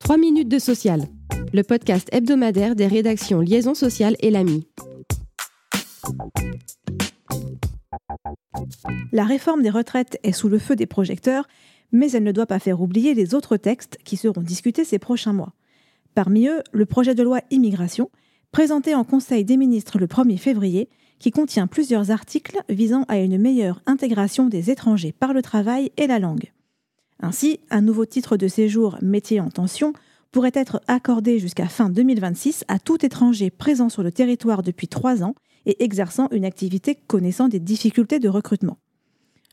3 minutes de social, le podcast hebdomadaire des rédactions Liaison sociale et l'AMI. La réforme des retraites est sous le feu des projecteurs, mais elle ne doit pas faire oublier les autres textes qui seront discutés ces prochains mois. Parmi eux, le projet de loi immigration, présenté en Conseil des ministres le 1er février, qui contient plusieurs articles visant à une meilleure intégration des étrangers par le travail et la langue. Ainsi, un nouveau titre de séjour métier en tension pourrait être accordé jusqu'à fin 2026 à tout étranger présent sur le territoire depuis trois ans et exerçant une activité connaissant des difficultés de recrutement.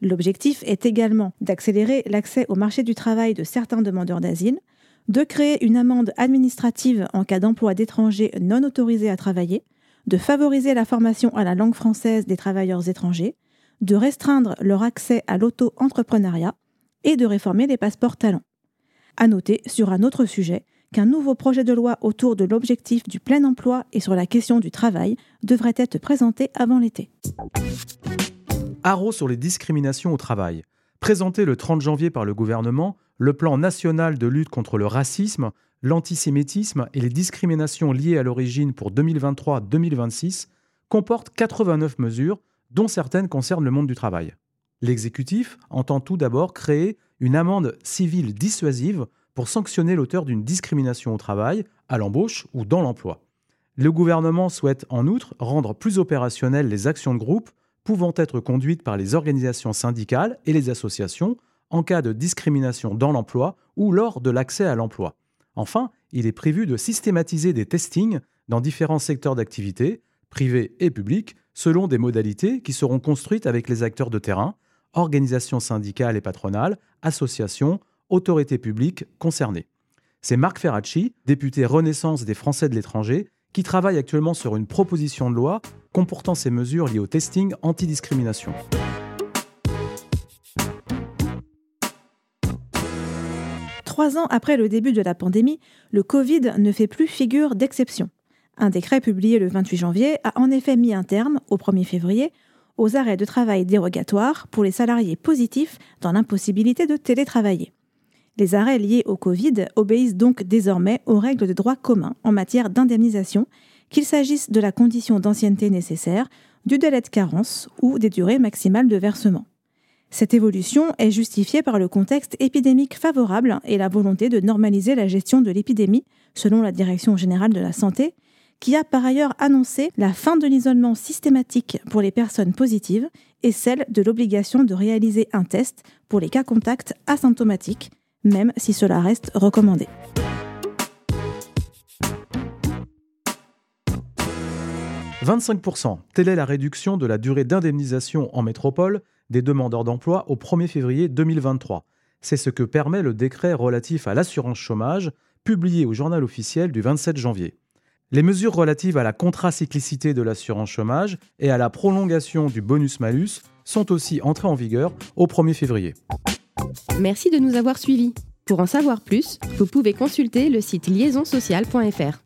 L'objectif est également d'accélérer l'accès au marché du travail de certains demandeurs d'asile, de créer une amende administrative en cas d'emploi d'étrangers non autorisés à travailler, de favoriser la formation à la langue française des travailleurs étrangers, de restreindre leur accès à l'auto-entrepreneuriat et de réformer les passeports talents. À noter sur un autre sujet qu'un nouveau projet de loi autour de l'objectif du plein emploi et sur la question du travail devrait être présenté avant l'été. Haro sur les discriminations au travail. Présenté le 30 janvier par le gouvernement, le plan national de lutte contre le racisme, l'antisémitisme et les discriminations liées à l'origine pour 2023-2026 comporte 89 mesures, dont certaines concernent le monde du travail. L'exécutif entend tout d'abord créer une amende civile dissuasive pour sanctionner l'auteur d'une discrimination au travail, à l'embauche ou dans l'emploi. Le gouvernement souhaite en outre rendre plus opérationnelles les actions de groupe pouvant être conduites par les organisations syndicales et les associations en cas de discrimination dans l'emploi ou lors de l'accès à l'emploi. Enfin, il est prévu de systématiser des testings dans différents secteurs d'activité, privés et publics, selon des modalités qui seront construites avec les acteurs de terrain, organisations syndicales et patronales, associations, autorités publiques concernées. C'est Marc Ferracci, député Renaissance des Français de l'étranger, qui travaille actuellement sur une proposition de loi comportant ces mesures liées au testing antidiscrimination. Trois ans après le début de la pandémie, le Covid ne fait plus figure d'exception. Un décret publié le 28 janvier a en effet mis un terme, au 1er février, aux arrêts de travail dérogatoires pour les salariés positifs dans l'impossibilité de télétravailler. Les arrêts liés au Covid obéissent donc désormais aux règles de droit commun en matière d'indemnisation, qu'il s'agisse de la condition d'ancienneté nécessaire, du délai de carence ou des durées maximales de versement. Cette évolution est justifiée par le contexte épidémique favorable et la volonté de normaliser la gestion de l'épidémie, selon la Direction générale de la santé, qui a par ailleurs annoncé la fin de l'isolement systématique pour les personnes positives et celle de l'obligation de réaliser un test pour les cas contacts asymptomatiques, même si cela reste recommandé. « 25%, telle est la réduction de la durée d'indemnisation en métropole des demandeurs d'emploi au 1er février 2023. C'est ce que permet le décret relatif à l'assurance chômage, publié au journal officiel du 27 janvier. Les mesures relatives à la contracyclicité de l'assurance chômage et à la prolongation du bonus-malus sont aussi entrées en vigueur au 1er février. Merci de nous avoir suivis. Pour en savoir plus, vous pouvez consulter le site liaisonsocial.fr.